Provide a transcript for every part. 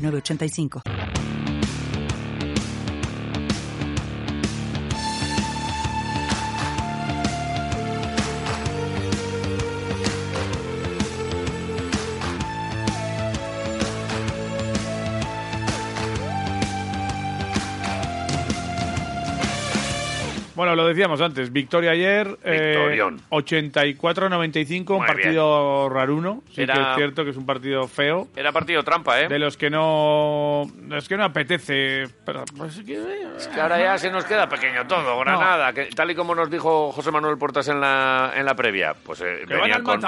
985. Bueno, lo decíamos antes, victoria ayer, eh, 84-95, un partido raruno, sí que es cierto que es un partido feo. Era partido trampa, ¿eh? De los que no, es que no apetece, pero pues, es, que, que ahora ya se nos queda pequeño todo, Granada, que, tal y como nos dijo José Manuel Portas en la, en la previa, pues eh, venía con,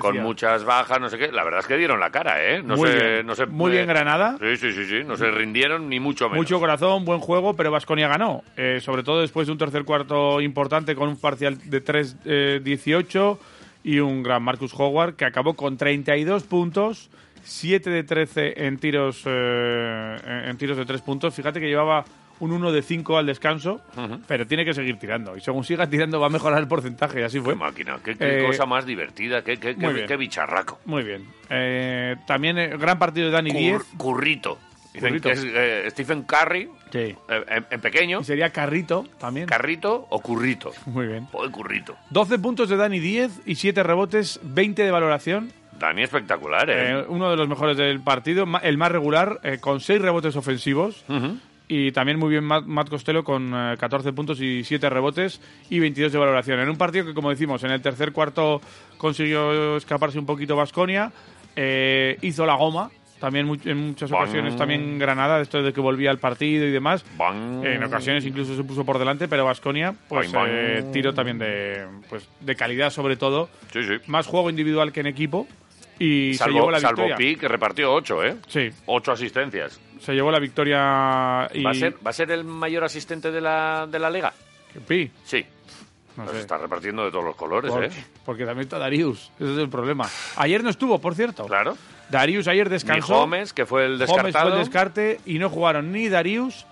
con, muchas bajas, no sé qué, la verdad es que dieron la cara, ¿eh? No muy bien, no muy bien Granada. Sí, sí, sí, sí, no se rindieron ni mucho menos. Mucho corazón, buen juego, pero Vasconia ganó, eh, sobre todo después de un tercer cuarto importante con un parcial de 3-18 eh, y un gran Marcus Howard que acabó con 32 puntos, 7 de 13 en tiros, eh, en tiros de 3 puntos. Fíjate que llevaba un 1 de 5 al descanso, pero tiene que seguir tirando. Y según siga tirando va a mejorar el porcentaje, y así fue. Qué máquina, qué, eh, cosa más divertida, qué, qué, bicharraco. Muy bien. también gran partido de Dani Diez. Currito. Dicen que es eh, Stephen Curry sí. Eh, en, pequeño. Y sería Carrito también. Carrito o Currito. Muy bien. O el Currito. 12 puntos de Dani 10 y 7 rebotes, 20 de valoración. Dani espectacular, ¿eh? ¿eh? uno de los mejores del partido, el más regular, con 6 rebotes ofensivos. Y también muy bien Matt, Costello con 14 puntos y 7 rebotes y 22 de valoración. En un partido que, como decimos, en el tercer cuarto consiguió escaparse un poquito Vasconia, hizo la goma también en muchas ocasiones también Granada, después de que volvía al partido y demás. En ocasiones incluso se puso por delante, pero Vasconia, pues eh, tiro también de, pues, de calidad sobre todo. Más juego individual que en equipo. Y salvo, se llevó la victoria. Salvo Pi, que repartió ocho, ¿eh? Sí. Ocho asistencias. Se llevó la victoria y... ¿Va a ser, ¿va a ser el mayor asistente de la, de la liga? ¿Pi? Sí. No se está repartiendo de todos los colores, ¿eh? Porque también está Darius, ese es el problema. Ayer no estuvo, por cierto. Claro. Darius ayer descansó. Ni Gómez, que fue el descartado. fue el descarte y no jugaron ni Darius,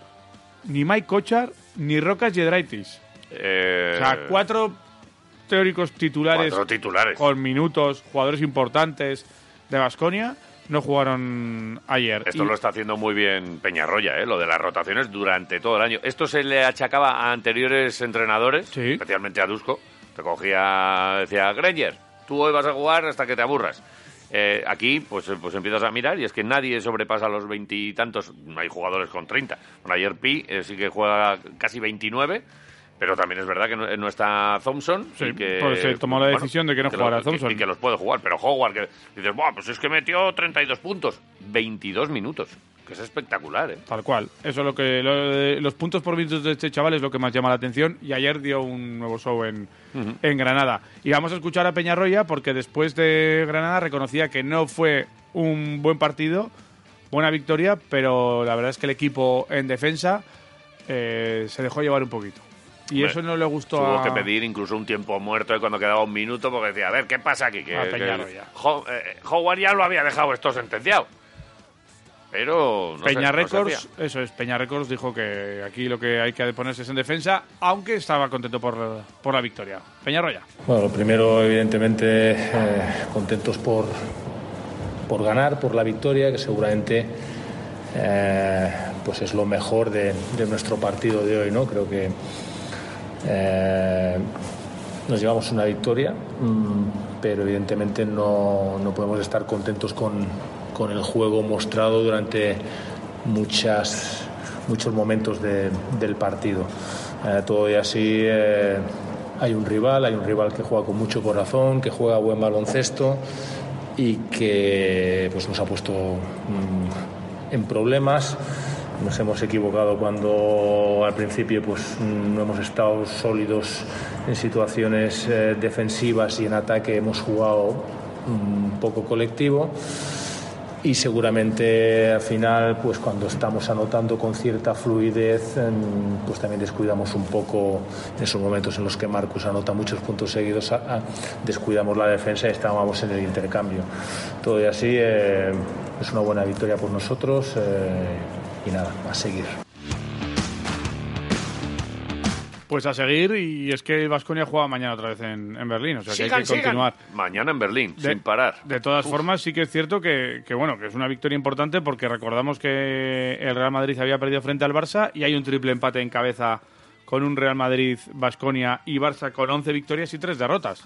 ni Mike Kochar, ni Rocas Yedraitis. Eh... O sea, cuatro teóricos titulares, cuatro titulares con minutos, jugadores importantes de Basconia no jugaron ayer. Esto lo está haciendo muy bien Peñarroya, ¿eh? lo de las rotaciones durante todo el año. Esto se le achacaba a anteriores entrenadores, especialmente a Dusko. Te cogía, decía, Granger, tú hoy vas a jugar hasta que te aburras. Eh, aquí, pues, pues empiezas a mirar y es que nadie sobrepasa los veintitantos. No hay jugadores con treinta. Bueno, ayer Pi eh, sí que juega casi veintinueve. Pero también es verdad que no, está Thompson. Sí, que, pues se tomó la decisión de que no jugara Thompson. Y que, los puede jugar. Pero Howard, que dices, Buah, pues es que metió 32 puntos. 22 minutos. Que es espectacular, ¿eh? Tal cual. Eso es lo que. los puntos por minutos de este chaval es lo que más llama la atención. Y ayer dio un nuevo show en, en Granada. Y vamos a escuchar a Peñarroya porque después de Granada reconocía que no fue un buen partido, buena victoria, pero la verdad es que el equipo en defensa eh, se dejó llevar un poquito. Y eso no le gustó Tuvo que pedir incluso un tiempo muerto de cuando quedaba un minuto porque decía, a ver, ¿qué pasa aquí? Que, eh, Howard ya lo había dejado esto sentenciado. Pero no Peña Records, eso es, Peña Records dijo que aquí lo que hay que ponerse es en defensa, aunque estaba contento por, por la victoria. Peña Roya. Bueno, primero, evidentemente, eh, contentos por, por ganar, por la victoria, que seguramente eh, pues es lo mejor de, de, nuestro partido de hoy, ¿no? Creo que eh, nos llevamos una victoria, mm, pero evidentemente no, no podemos estar contentos con, con, el juego mostrado durante muchas, muchos momentos de, del partido. Eh, todo y así eh, hay un rival, hay un rival que juega con mucho corazón, que juega buen baloncesto y que pues, nos ha puesto mm, en problemas. Nos hemos equivocado cuando al principio pues, no hemos estado sólidos en situaciones eh, defensivas y en ataque hemos jugado un poco colectivo. Y seguramente al final, pues cuando estamos anotando con cierta fluidez, pues también descuidamos un poco en esos momentos en los que Marcus anota muchos puntos seguidos, descuidamos la defensa y estábamos en el intercambio. Todo y así eh, es una buena victoria por nosotros eh, y nada, a seguir. Pues a seguir, y es que Vasconia juega mañana otra vez en, Berlín, o sea que hay que continuar. Mañana en Berlín, sin parar. De todas formas, sí que es cierto que, bueno, que es una victoria importante porque recordamos que el Real Madrid había perdido frente al Barça y hay un triple empate en cabeza con un Real Madrid, Basconia y Barça con 11 victorias y 3 derrotas,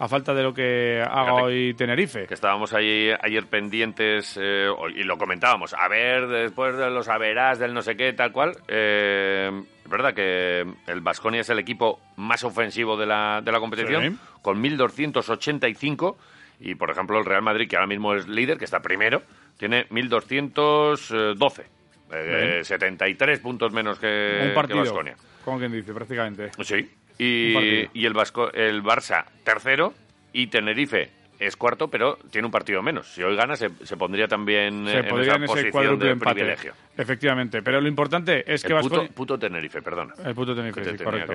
a falta de lo que haga hoy Tenerife. Que estábamos ahí, ayer pendientes eh, y lo comentábamos, a ver, después de los averás del no sé qué, tal cual, eh, es verdad que el Basconia es el equipo más ofensivo de la, de la competición, con 1.285, y por ejemplo el Real Madrid, que ahora mismo es líder, que está primero, tiene 1.212. 73 eh, puntos menos que, Un partido. Basconia. Como quien dice, prácticamente. Sí. Y, y el, Vasco, el Barça tercero y Tenerife es cuarto, pero tiene un partido menos. Si hoy gana, se, se pondría también en esa posición de privilegio. Efectivamente, pero lo importante es que Vasconia... Puto, Tenerife, perdón. El puto Tenerife, sí, correcto.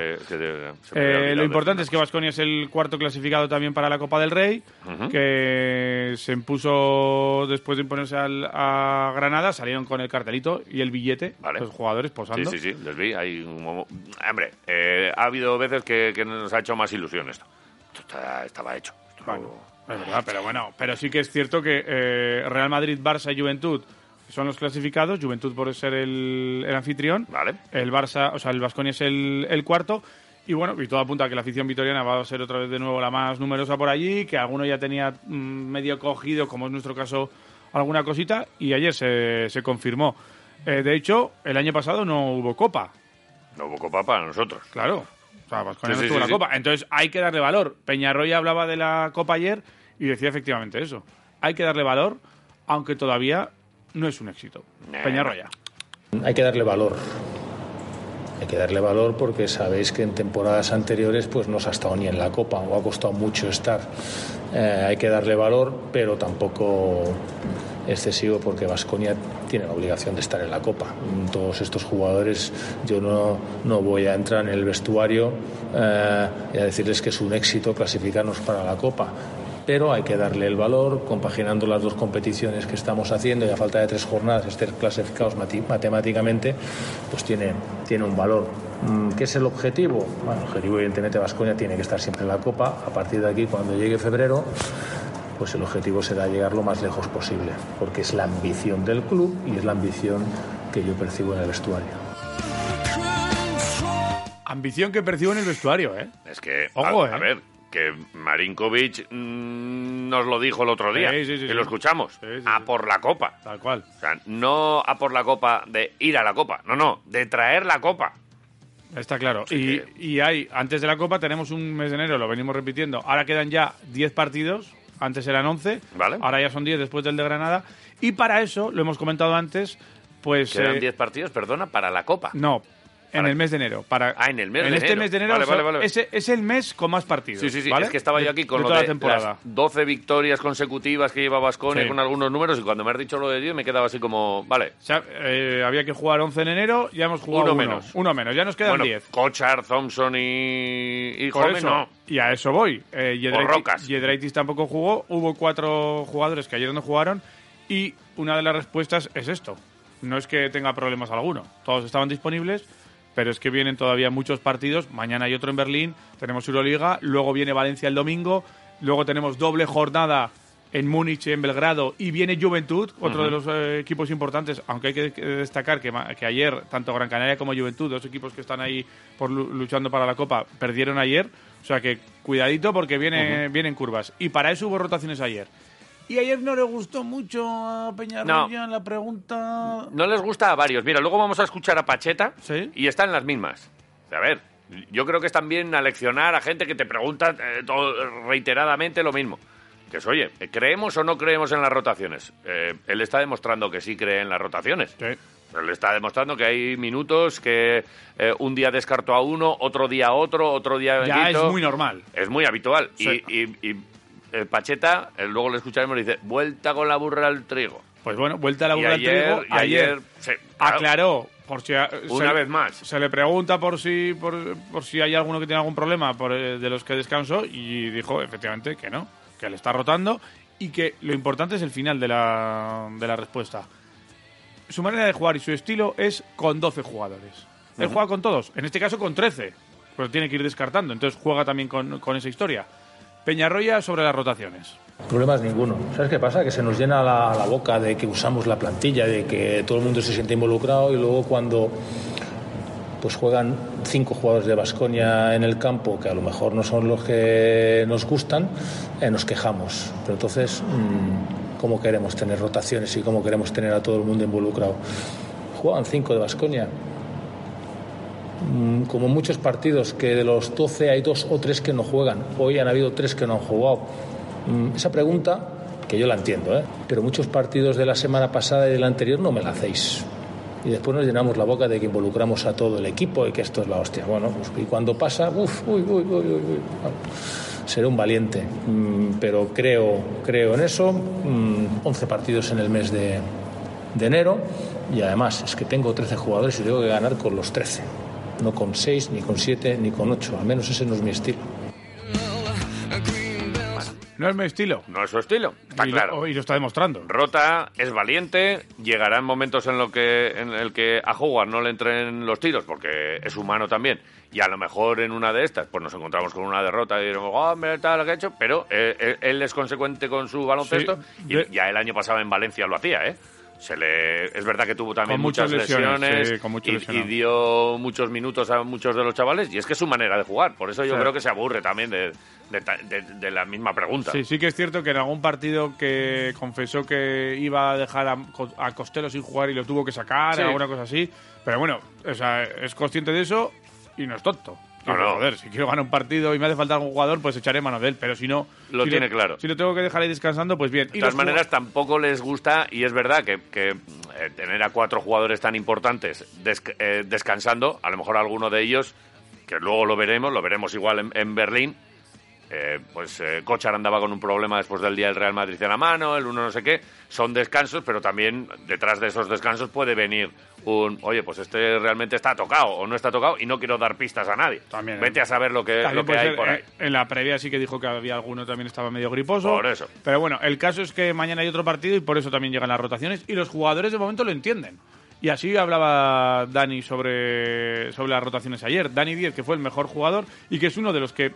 Eh, lo importante es que Vasconia es el cuarto clasificado también para la Copa del Rey, que se impuso después de imponerse al, a Granada, salieron con el cartelito y el billete, los jugadores posando. Sí, sí, sí, les vi. Hay Hombre, eh, ha habido veces que, nos ha hecho más ilusión esto. Esto estaba hecho. Es verdad, pero bueno, pero sí que es cierto que eh, Real Madrid, Barça y Juventud son los clasificados, Juventud por ser el, anfitrión, vale. el Barça, o sea, el Vasconia es el, cuarto, y bueno, y todo apunta a que la afición vitoriana va a ser otra vez de nuevo la más numerosa por allí, que alguno ya tenía mm, medio cogido, como es nuestro caso, alguna cosita, y ayer se, se confirmó. Eh, de hecho, el año pasado no hubo Copa. No hubo Copa para nosotros. Claro. O sea, Vasconia no tuvo la Copa. Entonces hay que darle valor. Peñarroya hablaba de la Copa ayer y decía efectivamente eso. Hay que darle valor, aunque todavía no es un éxito. Peñarroya. Hay que darle valor. Hay que darle valor porque sabéis que en temporadas anteriores pues no se ha estado ni en la Copa o ha costado mucho estar. Eh, hay que darle valor, pero tampoco excesivo porque Vasconia tiene la obligación de estar en la Copa. Todos estos jugadores, yo no, no voy a entrar en el vestuario eh, y a decirles que es un éxito clasificarnos para la Copa pero hay que darle el valor, compaginando las dos competiciones que estamos haciendo y a falta de tres jornadas estar clasificados matemáticamente, pues tiene, tiene un valor. Mm, ¿Qué es el objetivo? Bueno, el objetivo evidentemente Vasconia tiene que estar siempre en la Copa, a partir de aquí cuando llegue febrero pues el objetivo será llegar lo más lejos posible, porque es la ambición del club y es la ambición que yo percibo en el vestuario. Ambición que percibo en el vestuario, ¿eh? Es que, Ojo, a, ¿eh? ver, que Marinkovic mm, nos lo dijo el otro día, y lo escuchamos, a por la copa. Tal cual. O sea, no a por la copa de ir a la copa, no, no, de traer la copa. Está claro. Y, y, hay, antes de la copa tenemos un mes de enero, lo venimos repitiendo, ahora quedan ya 10 partidos, antes eran 11, vale. ahora ya son 10 después del de Granada, y para eso, lo hemos comentado antes, pues... Quedan 10 eh, partidos, perdona, para la copa. No, en el mes de enero. Para, ah, en el mes en de este enero. mes de enero vale, es, el mes con más partidos. Sí, sí, sí. Es que estaba yo aquí con lo de las 12 victorias consecutivas que lleva Vasconia con algunos números y cuando me has dicho lo de 10 me quedaba así como, vale. O sea, eh, había que jugar 11 en enero, ya hemos jugado uno, menos. Uno menos, ya nos quedan 10. Kochar, Thompson y, y no. Y a eso voy. Eh, Yedraitis tampoco jugó. Hubo cuatro jugadores que ayer no jugaron y una de las respuestas es esto. No es que tenga problemas alguno. Todos estaban disponibles pero es que vienen todavía muchos partidos. Mañana hay otro en Berlín, tenemos Euroliga, luego viene Valencia el domingo, luego tenemos doble jornada en Múnich, en Belgrado, y viene Juventud, otro de los eh, equipos importantes, aunque hay que destacar que, que, ayer tanto Gran Canaria como Juventud, dos equipos que están ahí por, luchando para la Copa, perdieron ayer. O sea que cuidadito porque viene, vienen curvas. Y para eso hubo rotaciones ayer. Y ayer no le gustó mucho a Peñarroya la pregunta. No les gusta a varios. Mira, luego vamos a escuchar a Pacheta y están las mismas. A ver, yo creo que es también aleccionar a gente que te pregunta eh, reiteradamente lo mismo. Que es, oye, ¿creemos o no creemos en las rotaciones? Eh, él está demostrando que sí cree en las rotaciones. Sí. Él está demostrando que hay minutos que eh, un día descarto a uno, otro día a otro, otro día... Ya es muy normal. Es muy habitual. y, y Pacheta, luego le escucharemos, dice, vuelta con la burra al trigo. Pues bueno, vuelta a la burra ayer, trigo. y ayer, sí, claro, aclaró por si una se, vez más. se le pregunta por si por, por si hay alguno que tiene algún problema por, eh, de los que descansó y dijo efectivamente que no, que le está rotando y que lo importante es el final de la, de la respuesta. Su manera de jugar y su estilo es con 12 jugadores. Él juega con todos, en este caso con 13, pero tiene que ir descartando, entonces juega también con, con esa historia. Peñarroya sobre las rotaciones. Problemas ninguno. ¿Sabes qué pasa? Que se nos llena la, boca de que usamos la plantilla, de que todo el mundo se siente involucrado y luego cuando pues juegan cinco jugadores de Basconia en el campo que a lo mejor no son los que nos gustan, eh, nos quejamos. Pero entonces, mmm, ¿cómo queremos tener rotaciones y cómo queremos tener a todo el mundo involucrado? Juegan cinco de Basconia. Mm, como muchos partidos que de los 12 hay dos o tres que no juegan. Hoy han habido tres que no han jugado. Mm, esa pregunta, que yo la entiendo, ¿eh? pero muchos partidos de la semana pasada y de la anterior no me la hacéis. Y después nos llenamos la boca de que involucramos a todo el equipo y que esto es la hostia. Bueno, pues, y cuando pasa, uff, uy, uy, uy, uy, uy. seré un valiente. Mm, pero creo, creo en eso. 11 partidos en el mes de, de enero. Y además es que tengo 13 jugadores y tengo que ganar con los 13 no con 6, ni con 7, ni con 8. Al menos ese no es mi estilo. No es mi estilo. No es su estilo, está y claro. Lo, y lo está demostrando. Rota, es valiente, llegarán momentos en, lo que, en el que a jugar no le entren los tiros, porque es humano también. Y a lo mejor en una de estas, pues nos encontramos con una derrota y diremos, oh, mira tal lo que ha hecho, pero eh, él es consecuente con su baloncesto Sí, y de- ya el año pasado en Valencia lo hacía, ¿eh? Se le, es verdad que tuvo también Con muchas muchas lesiones, sí, y- dio muchos minutos a muchos de los chavales y es que es su manera de jugar. Por eso yo Sí. creo que se aburre también de, de- de la misma pregunta. Sí, sí que es cierto que en algún partido que confesó que iba a dejar a, a Costello sin jugar y lo tuvo que sacar, Sí. alguna cosa así. Pero bueno, o sea, es consciente de eso y no es tonto. No, no. Joder, si quiero ganar un partido y me hace falta algún jugador, pues echaré mano de él. Pero si no. Lo si tiene claro. Si lo tengo que dejar ahí descansando, pues bien. De Y todas maneras, tampoco les gusta, y es verdad que, que, eh, tener a cuatro jugadores tan importantes eh, descansando, a lo mejor alguno de ellos, que luego lo veremos, lo veremos igual en, en Berlín, eh, pues eh, Kochar andaba con un problema después del día del Real Madrid en la mano, el uno no sé qué, son descansos, pero también detrás de esos descansos puede venir un, oye, pues este realmente está tocado o no está tocado y no quiero dar pistas a nadie. También, Vete ¿eh? a saber lo que, También lo que hay ser, por ahí. eh, En la previa sí que dijo que había alguno también estaba medio griposo. Por eso. Pero bueno, el caso es que mañana hay otro partido y por eso también llegan las rotaciones y los jugadores de momento lo entienden. Y así hablaba Dani sobre, sobre las rotaciones ayer. Dani Díez, que fue el mejor jugador y que es uno de los que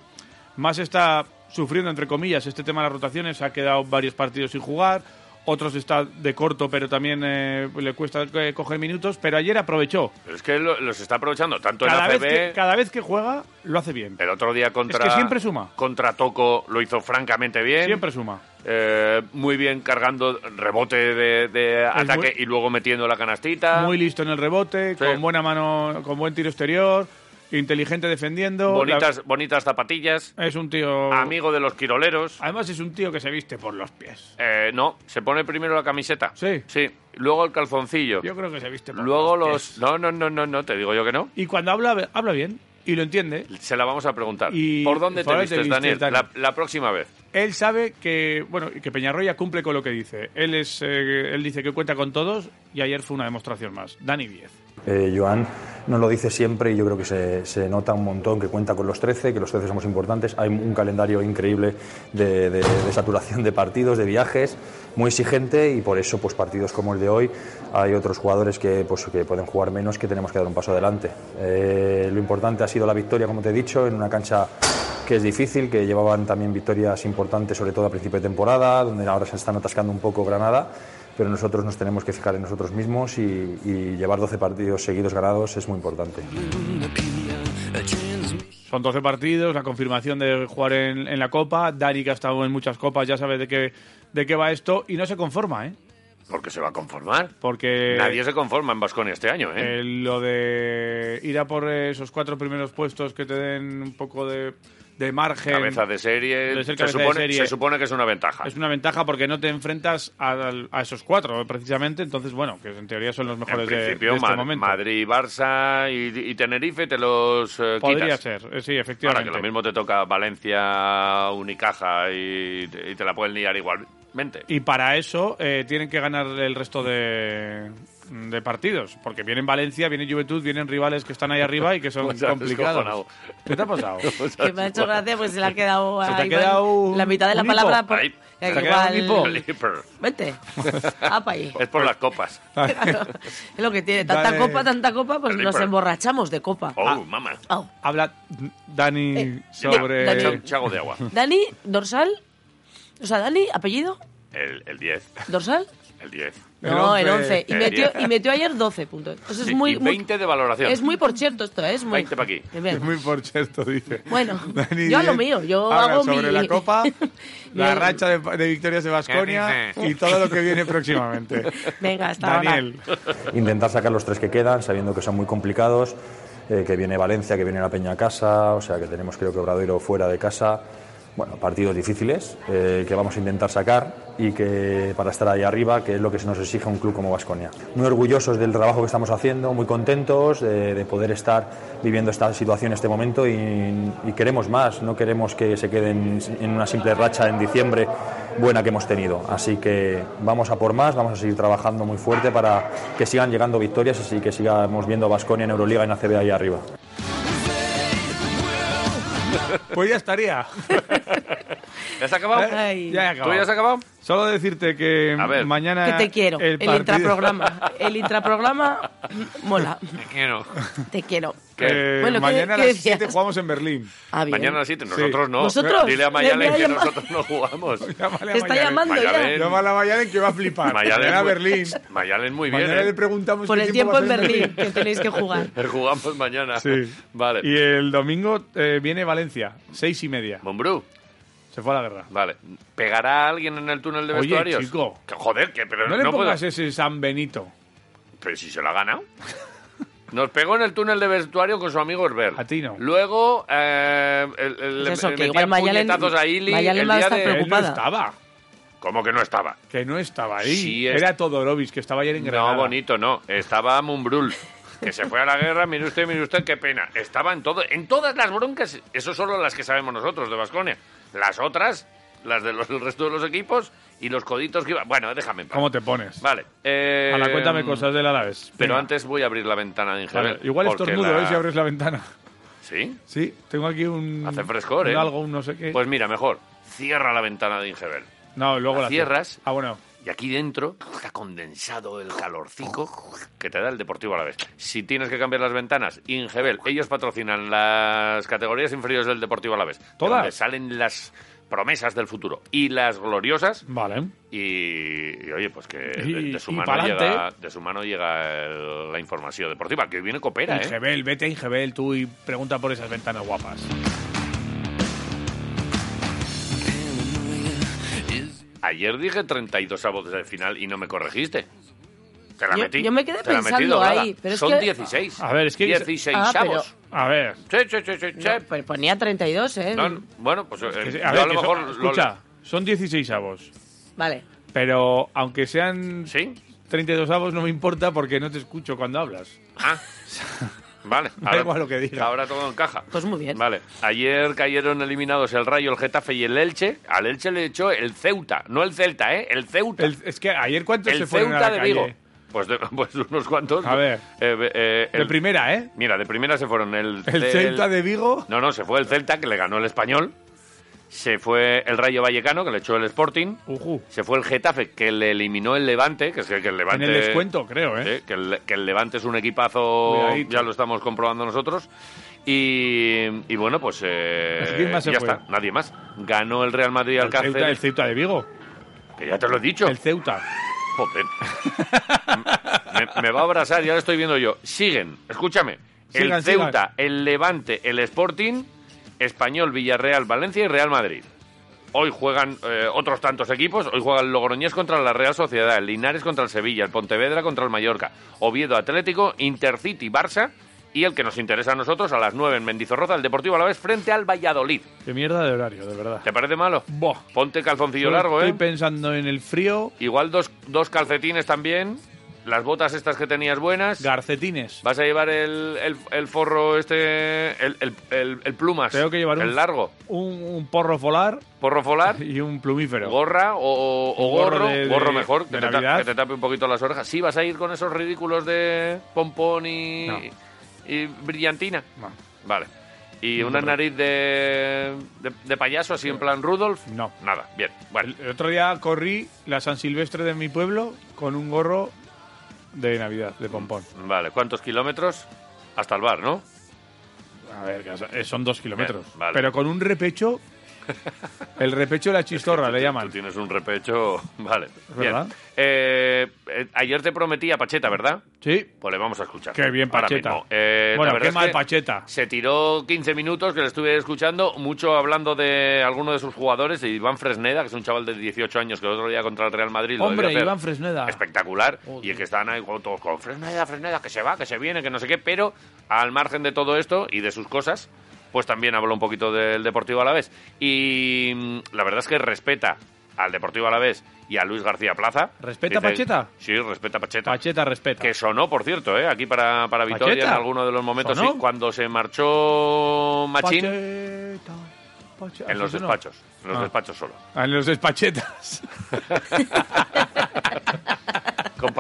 más está sufriendo, entre comillas, este tema de las rotaciones. Ha quedado varios partidos sin jugar. Otros está de corto, pero también eh, le cuesta eh, coger minutos. Pero ayer aprovechó. Pero es que lo- los está aprovechando tanto Cada en vez, ACB... que, cada vez que juega, lo hace bien. El otro día contra. Es que siempre suma. Contra Toco lo hizo francamente bien. Siempre suma. Eh, muy bien cargando rebote de, de ataque muy- y luego metiendo la canastita. Muy listo en el rebote, Sí. con buena mano, con buen tiro exterior, inteligente defendiendo. bonitas, bonitas zapatillas. La- es un tío. Amigo de los quiroleros. Además, es un tío que se viste por los pies. Eh, no, se pone primero la camiseta. Sí. Sí. Luego el calzoncillo. Yo creo que se viste por Luego los. los. pies. No, no, no, no, no, te digo yo que no. Y cuando habla, habla bien y lo entiende. Se la vamos a preguntar. Y- ¿Por dónde te ¿por dónde te vistes, vistes, Daniel? Dani? La, la próxima vez. Él sabe que, bueno, que Peñarroya cumple con lo que dice. Él es, eh, él dice que cuenta con todos y ayer fue una demostración más. Dani 10. Eh, Joan nos lo dice siempre y yo creo que se, se nota un montón que cuenta con los 13, que los 13 somos importantes. Hay un calendario increíble de, de- de saturación de partidos, de viajes, muy exigente y por eso pues partidos como el de hoy hay otros jugadores que, pues, que pueden jugar menos que tenemos que dar un paso adelante. Eh, lo importante ha sido la victoria, como te he dicho, en una cancha que es difícil, que llevaban también victorias importantes, sobre todo a principio de temporada, donde ahora se están atascando un poco Granada, pero nosotros nos tenemos que fijar en nosotros mismos y, y llevar 12 partidos seguidos ganados es muy importante. Son 12 partidos, la confirmación de jugar en, en la Copa. Dani, que ha estado en muchas copas, ya sabe de qué, de qué va esto y no se conforma, ¿eh? Porque se va a conformar. Porque Nadie se conforma en Vasconia este año, ¿eh? eh, lo de ir a por esos cuatro primeros puestos que te den un poco de, de margen Cabeza de serie. de ser se, de supone, serie. se supone que es una ventaja. es una ventaja porque no te enfrentas a, a esos cuatro, precisamente. Entonces, bueno, que en teoría son los En mejores de, principio, de este Ma- momento. Madrid, Barça y, y Tenerife te los eh, Podría quitas. ser, eh, sí, Ahora efectivamente. que lo mismo te toca Valencia, Unicaja y, y te la pueden liar igual. Vente. Y para eso eh, tienen que ganar el resto de, de partidos. Porque vienen Valencia, viene Juventud, vienen rivales que están ahí arriba y que son Pues complicados. ¿Qué te ha pasado? Que me ha hecho gracia, pues se le ha quedado, Se te a ha Iván quedado la mitad de la palabra. Por, Ahí. que Se te ha quedado un igual- hipo. Flipper. Vente. Ah, pa' ahí. Es por las copas. Claro. Es lo que tiene. Tanta Dale. copa, tanta copa, pues El nos hiper. emborrachamos de copa. Oh, mamá. Au. Habla Dani Eh, sobre... Dani. Cha- Chago de agua. Dani, dorsal. O sea, Dani, apellido, El, el 10. dorsal. El 10. El No, el 11. 11. Y El metió, 10. y metió ayer 12 puntos. Eso es Sí, muy, y muy- 20 de valoración. Es muy por cierto esto, ¿eh? es muy... 20 pa' aquí. Es muy por cierto, dice. Bueno, Dani yo a lo mío, yo habla hago sobre mi- la Copa, la racha de, de victorias de Basconia ¿Qué y todo lo que viene próximamente. Venga, hasta ahora. Daniel. Intentar sacar los tres que quedan, sabiendo que son muy complicados, eh, que viene Valencia, que viene la Peña a casa, o sea que tenemos creo que Obradoiro fuera de casa. Bueno, partidos difíciles eh, que vamos a intentar sacar y que para estar ahí arriba, que es lo que se nos exige un club como Vasconia. Muy orgullosos del trabajo que estamos haciendo, muy contentos de, de poder estar viviendo esta situación, este momento y, queremos más, no queremos que se queden en una simple racha en diciembre buena que hemos tenido. Así que vamos a por más, vamos a seguir trabajando muy fuerte para que sigan llegando victorias y que sigamos viendo a Vasconia en Euroliga y en ACB ahí arriba. Pues ya estaría. ¿Ya has acabado? Ay. Ya he ¿Tú acabado. ya has acabado? Solo decirte que A ver. mañana. Que te quiero. El, partido- intraprograma. El intraprograma mola. Te quiero. Te quiero. Eh, Bueno, ¿qué- mañana qué a las decías? 7 jugamos en Berlín. Ah. Mañana a las 7, nosotros no. ¿Vosotros? Dile a Mayalen que llamar. nosotros no jugamos. Llámale a Te está Mayalen. llamando Mayalen. ya. Llámale a Mayalen que va a flipar. Mayalen Mañana a muy- Berlín. Mayalen muy bien, Mañana ¿eh? le preguntamos Por el tiempo a en Berlín, que tenéis que jugar. Jugamos mañana. Sí. Vale. Y el domingo eh, viene Valencia, seis y media. Mombrú. Se fue a la guerra. Vale. ¿Pegará a alguien en el túnel de Oye, vestuarios? chico. Que, joder, que pero No, no, le puedo. pongas ese San Benito. Pero si se lo ha ganado. Nos pegó en el túnel de vestuario con su amigo Herbert. A ti no. Luego, eh, el, el- Pues eso, le que metía igual Mayalen- puñetazos a Ili Mayalen el va a día estar de... Él no Preocupada. estaba. ¿Cómo que no estaba? Que no estaba ahí. Sí, es- Era Todorovic, que estaba ayer en Granada. No, bonito, no. Estaba Mumbrul, que se fue a la guerra. Mire usted, mire usted, qué pena. Estaba en todo, en todas las broncas. Eso solo las que sabemos nosotros de Vasconia. Las otras, las del resto de los equipos y los coditos que iban. Bueno, déjame. en paz. ¿Cómo te pones? Vale. eh, A la cuéntame cosas del Alaves. Pero Venga. antes voy a abrir la ventana de Ingebel. Vale, Igual estornudo, la- ¿eh? Si abres la ventana. ¿Sí? Sí, tengo aquí un... Hace frescor, un ¿eh? algo, un no sé qué. Pues mira, mejor. Cierra la ventana de Ingebel. no, luego la la cierras. Ah, bueno. Y aquí dentro está condensado el calorcico que te da el Deportivo a la vez. Si tienes que cambiar las ventanas, Ingebel, ellos patrocinan las categorías inferiores del Deportivo a la vez. ¿Todas? Donde salen las promesas del futuro y las gloriosas. Vale. Y, y, oye, pues que de, su y mano llega, de su mano llega el- la información deportiva, que hoy viene copera, ¿eh? Ingebel, vete a Ingebel tú y pregunta por esas ventanas guapas. Ayer dije 32 avos de final y no me corregiste. Te la Yo- metí. yo me quedé Te pensando ahí, pero es Son que- 16. A ver, es que- 16 Ah, pero- avos. A ver. Sí, sí, sí, sí, sí. No, pero ponía 32, ¿eh? No, no, bueno, pues eh, que sí, yo a ver, a lo que mejor... son- lo- escucha, son 16 avos. Vale. Pero aunque sean ¿Sí? 32 avos no me importa porque no te escucho cuando hablas. Ah, vale. Da igual lo que diga. Ahora todo encaja. Pues muy bien. Vale. Ayer cayeron eliminados el Rayo, el Getafe y el Elche. Al Elche le echó el Ceuta. No el Celta, ¿eh? El Ceuta. El- es que ayer cuántos El se fueron a Ceuta la de calle? Vigo. Pues, de- pues unos cuantos. A ver. Eh, eh, De el- primera, ¿eh? Mira, de primera se fueron el... El Celta de Vigo. No, no, se fue el Celta, que le ganó el Español. Se fue el Rayo Vallecano, que le echó el Sporting. Ujú. Se fue el Getafe, que le eliminó el Levante, que es que el Levante... En el descuento, creo, ¿eh? Sí, que, el, que el Levante es un equipazo, Cuidadito. ya lo estamos comprobando nosotros. Y, y bueno, pues eh, ¿Quién más se ya fue? está, nadie más. Ganó el Real Madrid al El Ceuta, el Cáceres, Ceuta de Vigo. que ya te lo he dicho. El Ceuta. Joder. me, me va a abrazar, ya lo estoy viendo yo. Siguen, escúchame. Sigan, el Ceuta, el Levante, el Sporting, Español, Villarreal, Valencia y Real Madrid. Hoy juegan eh, otros tantos equipos. Hoy juega el Logroñés contra la Real Sociedad, el Linares contra el Sevilla, el Pontevedra contra el Mallorca, Oviedo Atlético, Intercity Barça y el que nos interesa a nosotros a las 9 en Mendizorroza, el Deportivo a la vez frente al Valladolid. Qué mierda de horario, de verdad. ¿Te parece malo? Ponte calzoncillo largo, Estoy ¿eh? pensando en el frío. Igual dos, dos calcetines también. Las botas estas que tenías buenas. Garcetines. Vas a llevar el, el, el forro este, el, el, plumas. Tengo que llevar el un- largo. Un, un porro folar Porro folar. y un plumífero. Gorra o, gorro gorro, de- de- gorro mejor, de que, te ta- que te tape un poquito las orejas. Sí, vas a ir con esos ridículos de pompón y, No. y brillantina. No. Vale. ¿Y una nariz de, de, de payaso así en plan Rudolf? No. Nada, bien. Bueno, el otro día corrí la San Silvestre de mi pueblo con un gorro de Navidad, de pompón. vale. ¿Cuántos kilómetros? Hasta el bar, ¿no? A ver, son dos kilómetros. Bien, vale. Pero con un repecho, el repecho de la chistorra Tú le llaman. Tú tienes un repecho. Vale. Bien. Eh, eh, ayer te prometí a Pacheta, ¿verdad? Sí. Pues le vamos a escuchar. Qué bien, Ahora Pacheta. mismo. Eh, la bueno, verdad qué es mal que Pacheta. Se tiró 15 minutos que le estuve escuchando, mucho hablando de alguno de sus jugadores, de Iván Fresneda, que es un chaval de 18 años que el otro día contra el Real Madrid lo Hombre, hacer Iván Fresneda. espectacular Joder. y que están ahí todos con Fresneda, Fresneda, que se va, que se viene, que no sé qué, pero al margen de todo esto y de sus cosas, pues también habló un poquito del Deportivo Alavés y mm, la verdad es que respeta al Deportivo Alavés y a Luis García Plaza. ¿Respeta a Pacheta? Sí, respeta a Pacheta. Pacheta respeta. Que sonó, por cierto, ¿eh? aquí para, para Vitoria ¿Pacheta? en alguno de los momentos, sí, cuando se marchó Machín Pacheta, Pacheta. en los ¿Así sonó? despachos, en los Ah. despachos solo. Ah, en los despachetas.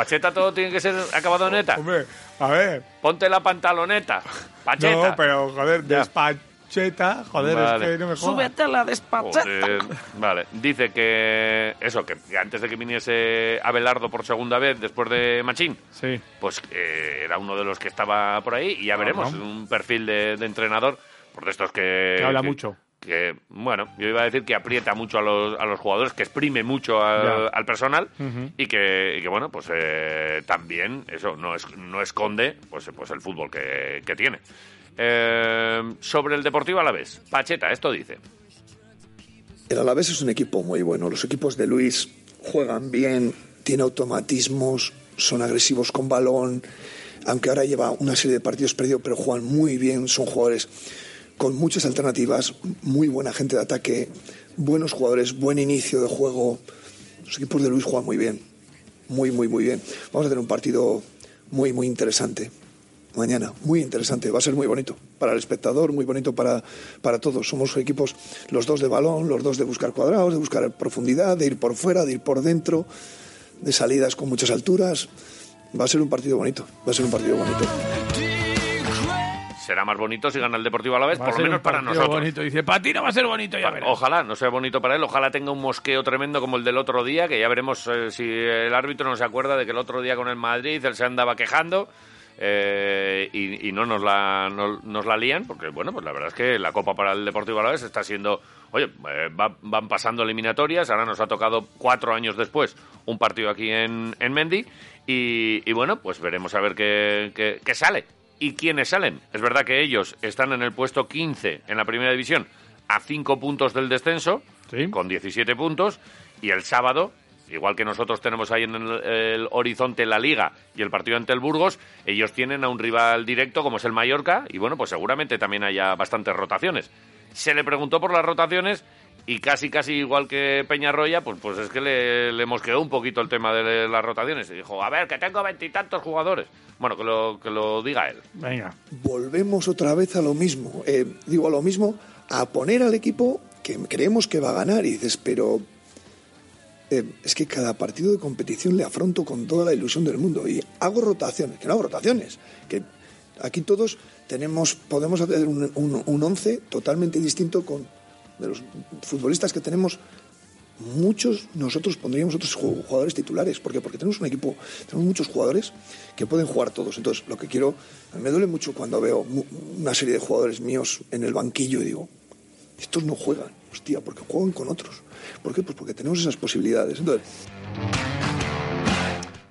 Pacheta todo tiene que ser acabado en neta. Hombre, a ver. Ponte la pantaloneta, Pacheta. No, pero joder, Ya. despacheta, joder, Vale. es que no me jodas. Súbete a la despacheta. Joder. Vale, dice que eso, que antes de que viniese Abelardo por segunda vez después de Machín, Sí. pues eh, era uno de los que estaba por ahí y ya Ah, veremos, no. un perfil de, de entrenador, por de estos que... Que habla que- mucho. Que, bueno, yo iba a decir que aprieta mucho a los, a los jugadores, que exprime mucho al, personal y, que, y que, bueno, pues eh, también eso no, es, no esconde pues, pues el fútbol que, que tiene. Eh, sobre el Deportivo Alavés, Pacheta, esto dice. El Alavés es un equipo muy bueno. Los equipos de Luis juegan bien, tienen automatismos, son agresivos con balón. Aunque ahora lleva una serie de partidos perdidos, pero juegan muy bien. Son jugadores con muchas alternativas, muy buena gente de ataque, buenos jugadores, buen inicio de juego. Los equipos de Luis juegan muy bien. Muy, muy, muy bien. Vamos a tener un partido muy, muy interesante. Mañana, muy interesante, va a ser muy bonito para el espectador, muy bonito para, para todos. Somos equipos, los dos de balón, los dos de buscar cuadrados, de buscar profundidad, de ir por fuera, de ir por dentro, de salidas con muchas alturas. Va a ser un partido bonito, va a ser un partido bonito. Será más bonito si gana el Deportivo Alavés, Va a por lo menos para nosotros. bonito. Dice, para ti no va a ser bonito, ya verás. Ojalá, no sea bonito para él, ojalá tenga un mosqueo tremendo como el del otro día, que ya veremos eh, si el árbitro no se acuerda de que el otro día con el Madrid él se andaba quejando eh, y, y no nos la, no- nos la lían, porque bueno, pues la verdad es que la Copa para el Deportivo Alavés está siendo, oye, eh, va- van pasando eliminatorias, ahora nos ha tocado cuatro años después un partido aquí en, en Mendy y, y bueno, pues veremos a ver qué, qué- qué sale. ¿Y quiénes salen? Es verdad que ellos están en el puesto 15 en la primera división, a 5 puntos del descenso, Sí. con 17 puntos, y el sábado, igual que nosotros tenemos ahí en el, el horizonte la Liga y el partido ante el Burgos, ellos tienen a un rival directo como es el Mallorca, y bueno, pues seguramente también haya bastantes rotaciones. Se le preguntó por las rotaciones y casi, casi igual que Peñarroya, pues, pues es que le, le mosqueó un poquito el tema de las rotaciones. Y dijo, a ver, que tengo veintitantos jugadores. Bueno, que lo, que lo diga él. Venga. Volvemos otra vez a lo mismo. Eh, digo a lo mismo, a poner al equipo que creemos que va a ganar. Y dices, pero eh, es que cada partido de competición le afronto con toda la ilusión del mundo. Y hago rotaciones, que no hago rotaciones. Que aquí todos tenemos, podemos hacer un, un, un once totalmente distinto con de los futbolistas que tenemos muchos nosotros pondríamos otros ju- jugadores titulares. ¿Por qué? Porque tenemos un equipo, tenemos muchos jugadores que pueden jugar todos. Entonces, lo que quiero, me duele mucho cuando veo una serie de jugadores míos en el banquillo y digo, estos no juegan, hostia, porque juegan con otros. ¿Por qué? Pues porque tenemos esas posibilidades. Entonces,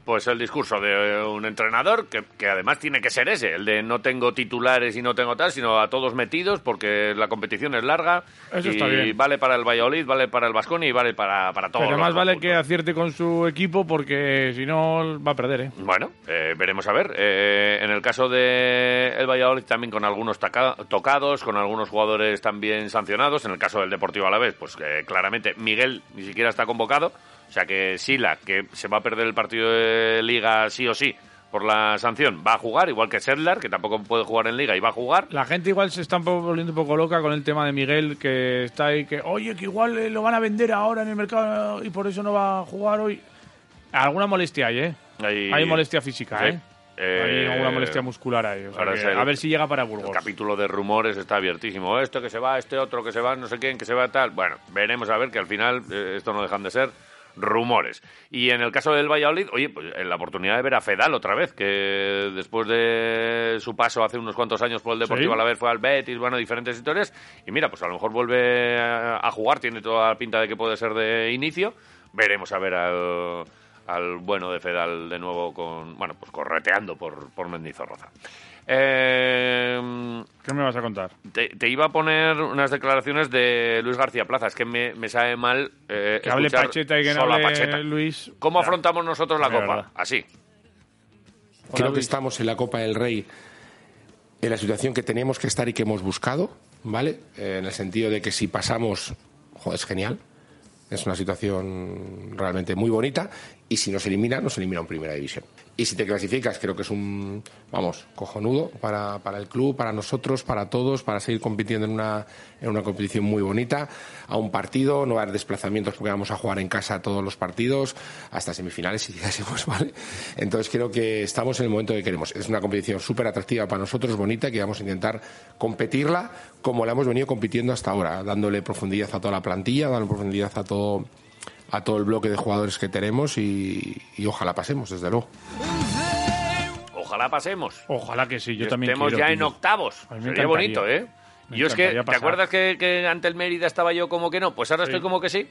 Pues el discurso de un entrenador que, que además tiene que ser ese, el de no tengo titulares y no tengo tal, sino a todos metidos porque la competición es larga Eso y está bien. vale para el Valladolid, vale para el Vasconi y vale para, para todos. Pero los más vale que acierte con su equipo porque si no va a perder, ¿eh? Bueno, eh, veremos a ver. Eh, en el caso de el Valladolid también con algunos taca- tocados, con algunos jugadores también sancionados. En el caso del Deportivo Alavés, pues eh, claramente Miguel ni siquiera está convocado. O sea que Sila, que se va a perder el partido de Liga sí o sí por la sanción, va a jugar, igual que Sedlar, que tampoco puede jugar en Liga y va a jugar. La gente igual se está volviendo un poco loca con el tema de Miguel, que está ahí, que oye, que igual eh, lo van a vender ahora en el mercado y por eso no va a jugar hoy. Alguna molestia hay, ¿eh? Hay, molestia física, ¿eh? Hay alguna molestia muscular ahí. a ver si llega para Burgos. El capítulo de rumores está abiertísimo. Esto que se va, este otro que se va, no sé quién, que se va tal. Bueno, veremos a ver que al final eh, esto no dejan de ser rumores. Y en el caso del Valladolid, oye, pues la oportunidad de ver a Fedal otra vez, que después de su paso hace unos cuantos años por el Deportivo a la vez fue al Betis, bueno, diferentes historias. Y mira, pues a lo mejor vuelve a jugar, tiene toda la pinta de que puede ser de inicio. Veremos a ver al al bueno de Fedal de nuevo con bueno pues correteando por, por Mendizorroza. Eh, ¿Qué me vas a contar? Te, iba a poner unas declaraciones de Luis García Plaza. Es que me, me sabe mal. Eh, que hable Pacheta y que no hable Luis. ¿Cómo afrontamos nosotros la Copa? Así. Creo que estamos en la Copa del Rey en la situación que teníamos que estar y que hemos buscado, ¿vale? Eh, en el sentido de que si pasamos, joder, es genial. Es una situación realmente muy bonita y si nos elimina, nos elimina en primera división. Y si te clasificas, creo que es un, vamos, cojonudo para, para el club, para nosotros, para todos, para seguir compitiendo en una, en una competición muy bonita, a un partido, no haber desplazamientos porque vamos a jugar en casa todos los partidos, hasta semifinales si llegásemos, ¿vale? Entonces creo que estamos en el momento que queremos. Es una competición súper atractiva para nosotros, bonita, que vamos a intentar competirla como la hemos venido compitiendo hasta ahora, dándole profundidad a toda la plantilla, dándole profundidad a todo a todo el bloque de jugadores que tenemos y, ojalá pasemos, desde luego. Ojalá pasemos. Ojalá que sí, yo también Estemos ya en octavos. Sería bonito, ¿eh? yo es que, ¿te acuerdas que, ante el Mérida estaba yo como que no? Pues ahora estoy como que sí.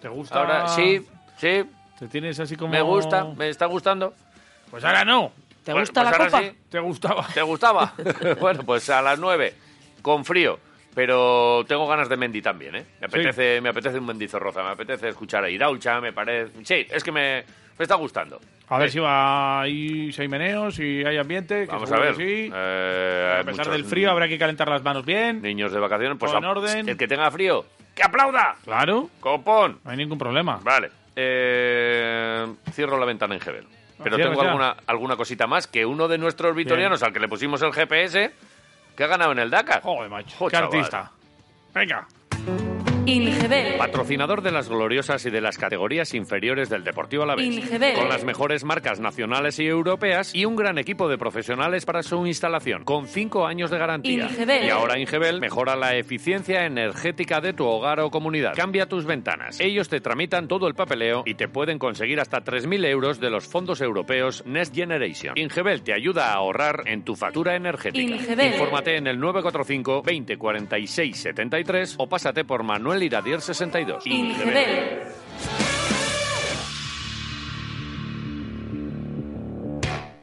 ¿Te gusta? Ahora sí, sí. ¿Te tienes así como...? Me gusta, me está gustando. Pues ahora no. ¿Te gusta pues la copa? ¿Te gustaba? ¿Te gustaba? bueno, pues a las nueve, con frío. Pero tengo ganas de Mendy también, ¿eh? Me apetece, me apetece un Mendizorroza, me apetece escuchar a Iraucha, me parece... Sí, es que me, me está gustando. A ver si va ahí, si hay meneos, si hay ambiente. Vamos a ver. Sí. Eh, a pesar del frío, habrá que calentar las manos bien. Niños de vacaciones, pues en orden. el que tenga frío, ¡que aplauda! Claro. Copón. No hay ningún problema. Vale. Eh, cierro la ventana en Gebel. Pero tengo alguna, alguna cosita más que uno de nuestros vitorianos al que le pusimos el GPS que ha ganado en el Dakar. Joder, macho. Qué artista. Venga. Ingebel. Patrocinador de las gloriosas y de las categorías inferiores del Deportivo Alavés. Ingebel. Con las mejores marcas nacionales y europeas y un gran equipo de profesionales para su instalación, con cinco años de garantía. Ingebel. Y ahora Ingebel mejora la eficiencia energética de tu hogar o comunidad. Cambia tus ventanas. Ellos te tramitan todo el papeleo y te pueden conseguir hasta 3.000 euros de los fondos europeos Next Generation. Ingebel te ayuda a ahorrar en tu factura energética. Ingebel. Infórmate en el 945 20 46 73 o pásate por Manuel Iradier 62. Ingebel.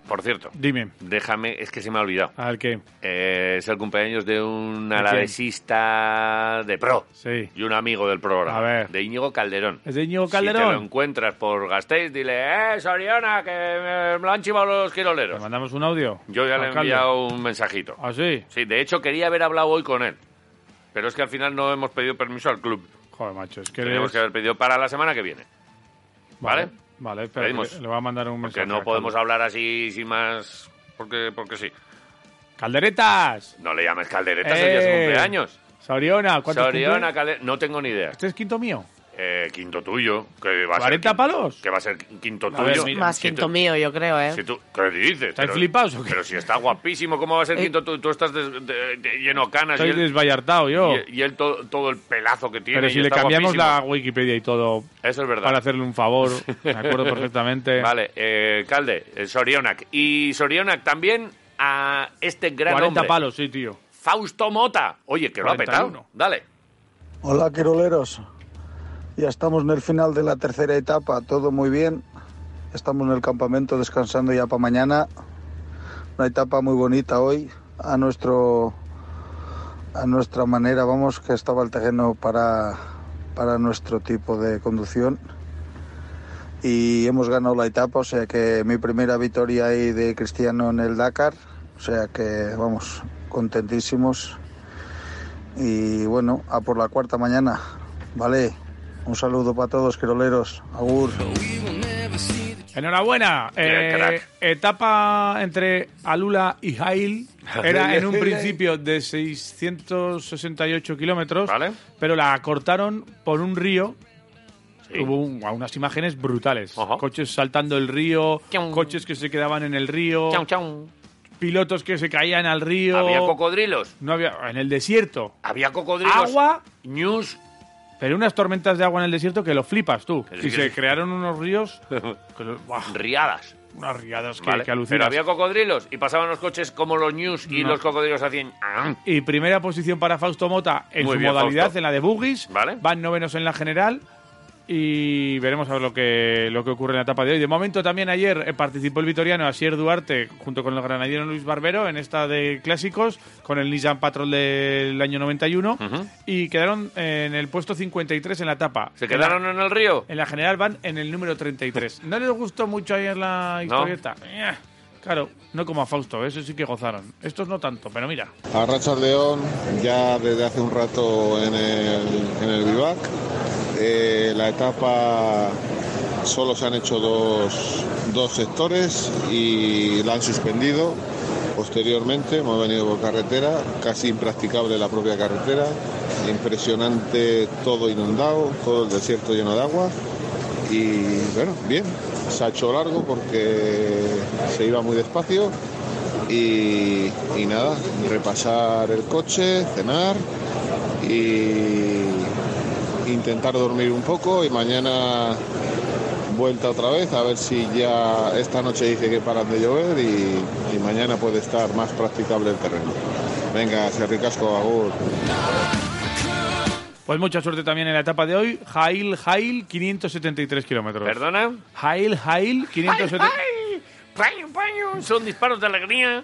Por cierto, Dime. déjame, es que se me ha olvidado. A ver qué. Eh, es el cumpleaños de un alavesista de pro. Sí. Y un amigo del programa. A ver. De Íñigo Calderón. ¿Es de Íñigo Si te lo Calderón? encuentras por Gasteiz, dile, eh, Soriona, que me, me lo han chivado los ¿Le quiroleros. mandamos un audio? Yo ya le he enviado un mensajito. ¿Ah, sí? Sí, de hecho quería haber hablado hoy con él. Pero es que al final no hemos pedido permiso al club. Joder, macho, es que... Tenemos que haber pedido para la semana que viene. ¿Vale? Vale, espera, que le voy a mandar un mensaje. no al podemos hablar así sin más. Porque, porque sí. ¡Calderetas! No le llames calderetas ¡Eh! el día de su cumpleaños. Soriona, ¿cuántos cumple? Calde- No tengo ni idea. ¿Este es quinto mío? Eh, quinto tuyo. Que va a ser ¿40 palos? Que va a ser quinto A ver, tuyo. mira, Más quinto mío, yo creo, ¿eh? si tú- ¿Qué dices? ¿Estáis Pero- flipados o qué? Pero si está guapísimo, ¿cómo va a ser Eh. quinto tú? Tú estás de- de- de- lleno de canas. Estoy y él, desvallartado yo. y- y él todo, todo el pelazo que tiene. Pero y si le está cambiamos guapísimo. la Wikipedia y todo Eso es verdad. para hacerle un favor, me acuerdo perfectamente. Vale, eh, Calde, eh, Sorionak. Y Sorionak también a este gran 40 hombre, palos, sí, tío. Fausto Mota. Oye, que lo ha 41. petado. Dale. Hola, quiroleros. Ya estamos en el final de la tercera etapa, todo muy bien. Estamos en el campamento descansando ya para mañana. Una etapa muy bonita hoy, a nuestro a nuestra manera, vamos, que estaba el terreno para, para nuestro tipo de conducción. Y hemos ganado la etapa, o sea que mi primera victoria ahí de Cristiano en el Dakar. O sea que, vamos, contentísimos. Y bueno, a por la cuarta mañana. Vale, Un saludo para todos, queroleros. Agur. Enhorabuena. Eh, etapa entre Alula y Jail. Era en un principio de 668 kilómetros, pero la cortaron por un río. Hubo un- unas imágenes brutales. Coches saltando el río, coches que se quedaban en el río, pilotos que se caían al río. ¿Había cocodrilos? No había en el desierto. Había cocodrilos. Agua. News. Pero unas tormentas de agua en el desierto que lo flipas tú. Y se crearon unos ríos. que lo- ¡buah! Riadas. unas riadas que, Vale. que alucinas. Pero había cocodrilos y pasaban los coches como los news y No. los cocodrilos hacían... "Ah". Y primera posición para Fausto Mota en Muy su bien, modalidad, Fausto. en la de buggies. Vale. Van novenos en la general. Y veremos a ver lo que, lo que ocurre en la etapa de hoy. De momento también ayer eh, participó el vitoriano Asier Duarte junto con el granadino Luis Barbero en esta de clásicos con el Nissan Patrol del año 91 y quedaron en el puesto 53 en la etapa. ¿Se quedaron en el río? En la general van en el número 33. ¿No les gustó mucho ayer la historieta? Eh, Claro, no como a Fausto, eso sí que gozaron. Estos no tanto, pero mira. A Rachas León ya desde hace un rato en el, en el vivac. Eh, la etapa solo se han hecho dos, dos sectores y la han suspendido. Posteriormente hemos venido por carretera, casi impracticable la propia carretera, impresionante todo inundado, todo el desierto lleno de agua. Y bueno, bien, se ha hecho largo porque se iba muy despacio. Y, y nada, repasar el coche, cenar y intentar dormir un poco y mañana vuelta otra vez a ver si ya esta noche dice que paran de llover y, y mañana puede estar más practicable el terreno. Venga, se ricasco, agur. Pues mucha suerte también en la etapa de hoy. Jail, Jail, 573 kilómetros. ¿Perdona? Jail, Jail, 570 ¡Ay! ¡Paño, paño! Son disparos de alegría.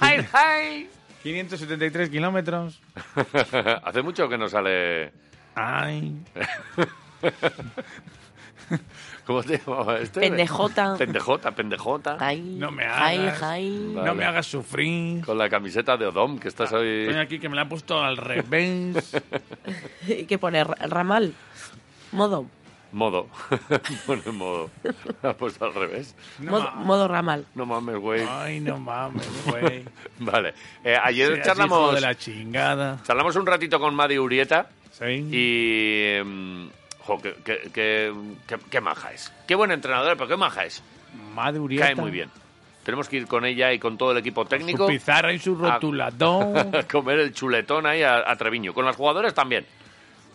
¡Ay, ay! 573 kilómetros. Hace mucho que no sale... Ay. ¿Cómo te llamaba este? Pendejota. Pendejota, pendejota. Ay, No me ay, hagas. ay. Vale. No me hagas sufrir. Con la camiseta de Odom, que estás hoy... Estoy aquí que me la han puesto al revés. ¿Qué pone? Ra- Ramal. Modo. Modo. Pone modo. La has puesto al revés. modo, modo ramal. No mames, güey. Ay, no mames, güey. Vale. Eh, ayer hijo charlamos... de la chingada. Charlamos un ratito con Madi Urieta Sí. y... mm, jo, qué, qué- qué- qué- qué maja es. Qué buen entrenador, pero qué maja es. Madre Urieta. Cae muy bien. Tenemos que ir con ella y con todo el equipo técnico Su pizarra y su rotulador. comer el chuletón ahí a, a Treviño. Con los jugadores también.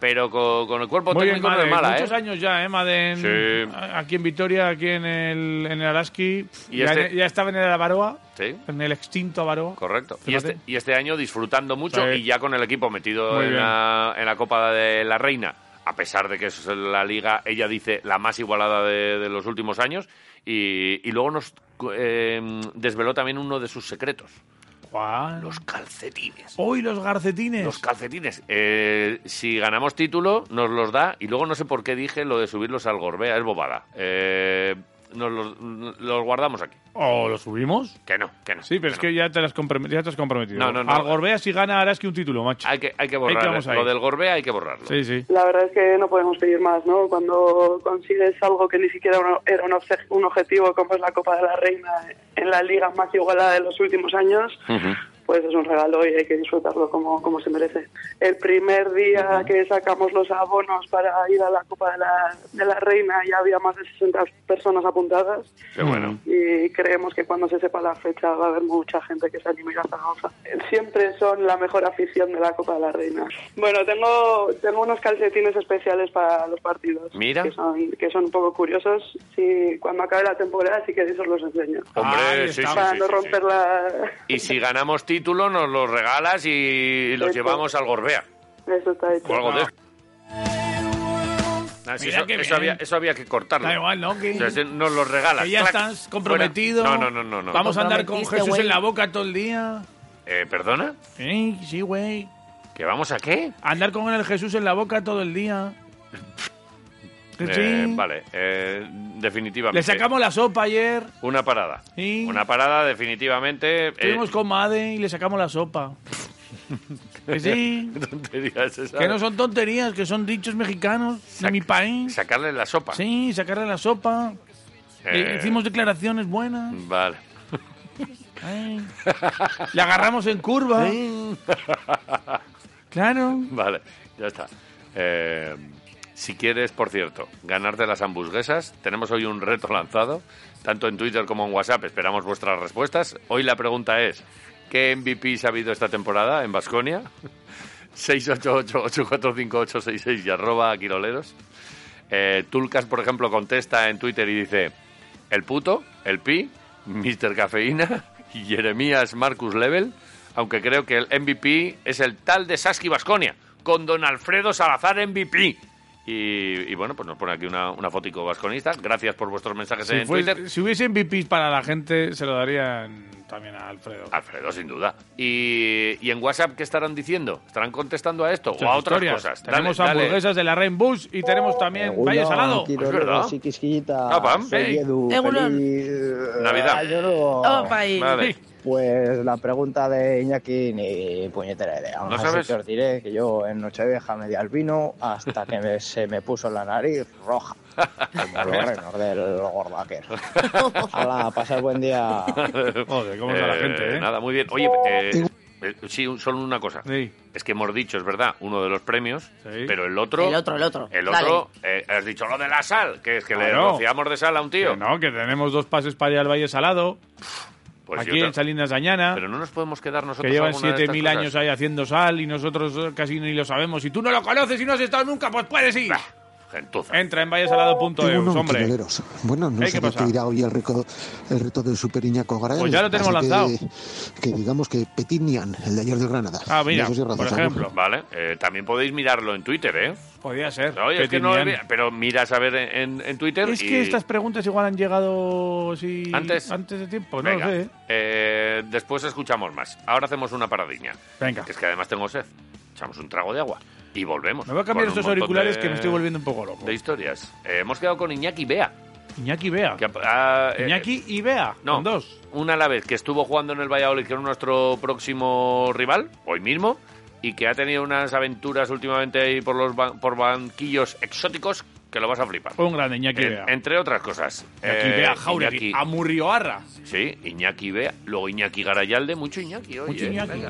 Pero con, con el cuerpo Muy bien, técnico no es mala, Muchos ¿eh? años ya, ¿eh, Maden? Sí. Aquí en Vitoria, aquí en el, en el Araski. Y ya, este- ya estaba en el Avaroa, Sí, en el extinto Avaroa. correcto. Y este, y este año disfrutando mucho Sí. y ya con el equipo metido en bien. la, en la Copa de la Reina. A pesar de que es la liga, ella dice, la más igualada de, de los últimos años. Y, y luego nos eh, desveló también uno de sus secretos. Los calcetines. Hoy los garcetines. Los calcetines. Eh, si ganamos título, nos los da. Y luego no sé por qué dije lo de subirlos al Gorbea. Es bobada. Eh, nos los, los guardamos aquí. ¿O los subimos? Que no, que no. Sí, pero es que ya te, has ya te has comprometido. No, no, no. Al Gorbea si gana Araski un título, macho. Hay que, hay que Ahí borrar. quedamos ahí. Lo del Gorbea hay que borrarlo. Sí, sí. La verdad es que no podemos pedir más, ¿no? Cuando consigues algo que ni siquiera uno- era un, obje- un objetivo como es la Copa de la Reina en la liga más igualada de los últimos años, pues es un regalo y hay que disfrutarlo como, como se merece. El primer día que sacamos los abonos para ir a la Copa de la, de la Reina ya había más de 60 personas apuntadas Qué bueno. y creemos que cuando se sepa la fecha va a haber mucha gente que se anime a Zaragoza. Siempre son la mejor afición de la Copa de la Reina. Bueno, tengo, tengo unos calcetines especiales para los partidos. Mira. Que son, que son un poco curiosos. Si cuando acabe la temporada, si queréis os los enseño. Hombre, Ahí sí, sí, para sí, no sí. romper la... Y si ganamos título, nos los regalas y los Eso. llevamos al Gorbea. Eso está hecho. O algo de eso. Ah, sí, eso, había, eso había que cortarlo. Da igual, ¿no? Que, O sea, ese nos los regalas. que ya Clac, estás comprometido. No, no, no, no. no. Vamos a andar con Jesús en la boca todo el día. Eh, ¿Perdona? Sí, sí, güey. ¿Que vamos a qué? Andar con el Jesús en la boca todo el día. Eh, sí. vale, eh, definitivamente. Le sacamos la sopa ayer. Una parada. Sí. Una parada, definitivamente. eh, Estuvimos con Made y le sacamos la sopa. Que sí. Que no son tonterías, que son dichos mexicanos de mi país. Sacarle la sopa. Sí, sacarle la sopa. Eh. Hicimos declaraciones buenas. Vale. Ay. Le agarramos en curva. Claro. Vale, ya está. Eh, si quieres, por cierto, ganarte las hamburguesas, tenemos hoy un reto lanzado, tanto en Twitter como en WhatsApp. Esperamos vuestras respuestas. Hoy la pregunta es, ¿qué MVPs ha habido esta temporada en Basconia? 688-845866 y arroba quiroleros. Eh, Tulcas, por ejemplo, contesta en Twitter y dice, el puto, el pi, Mr. Cafeína y Jeremías Marcus Level, aunque creo que el MVP es el tal de Saski Basconia, con don Alfredo Salazar MVP. Y, y bueno, pues nos pone aquí una, una fotico vasconista. Gracias por vuestros mensajes Si, en fue- Twitter. si hubiese MVPs para la gente, se lo darían también a Alfredo. Alfredo, sin duda. Y, y en WhatsApp, ¿qué estarán diciendo? ¿Estarán contestando a esto Muchas o a otras historias. cosas? Tenemos Dale, dale. hamburguesas de la Rainbow y tenemos también Valle Salado. Es verdad. Sí, Quisquillita. Ah, pam. Hey. Edu. Egunon. Feliz, eh, Navidad. año nuevo. Vale. Pues la pregunta de Iñaki, ni puñetera idea. ¿No Así sabes? que os diré que yo en Nochevieja me di al vino hasta que me- se me puso la nariz roja. Los del Gordaker. Hala, pasad buen día. Joder, cómo está la gente, ¿eh? Nada, muy bien. Oye, eh, eh, sí, solo una cosa. Sí. Es que hemos dicho, es verdad, uno de los premios, Sí. pero el otro... El otro, el otro. El otro, eh, has dicho lo de la sal, que es que le Claro. rociamos de sal a un tío. Que no, que tenemos dos pases para ir al Valle Salado, Pues aquí en Salinas Añana, Pero no nos podemos quedar que nosotros llevan alguna de 7.000 estas años ahí haciendo sal y nosotros eh, casi ni lo sabemos. Si tú no lo conoces y no has estado nunca, pues puedes ir. Gentuza. Entra en vallesalado.eus, Bueno, hombre. Bueno, no sé ¿qué de irá hoy el reto, el reto del Super Iñaco Garay. Pues ya lo tenemos así que- lanzado. Que, digamos que Petit Nian, el de ayer del Granada. Ah, mira, sí es por razón, ejemplo. Vale, eh, también podéis mirarlo en Twitter, ¿eh? Podía ser. Oye, es que no, Petinian. pero miras a ver en, en Twitter Es y- que estas preguntas igual han llegado sí, ¿Antes? antes de tiempo, no Venga, lo sé. ¿eh? eh, después escuchamos más. Ahora hacemos una paradiña. Venga. Que es que además tengo sed. Echamos un trago de agua y volvemos. Me voy a cambiar estos auriculares de- que me estoy volviendo un poco loco. De historias. Eh, hemos quedado con Iñaki Bea. Iñaki Bea. Que, ah, eh, Iñaki y Bea. no, con dos. una a la vez que estuvo jugando en el Valladolid, que es nuestro próximo rival, hoy mismo, y que ha tenido unas aventuras últimamente ahí por los ban- por banquillos exóticos que lo vas a flipar. Un grande Iñaki En- Bea. entre otras cosas. Iñaki eh, Bea Jauregui. Iñaki- A Murrioarra. Sí, Iñaki Bea. Luego Iñaki Garayalde. Mucho Iñaki, oye. Mucho Iñaki. venga.